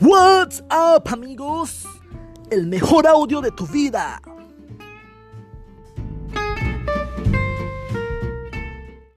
What's up amigos? El mejor audio de tu vida.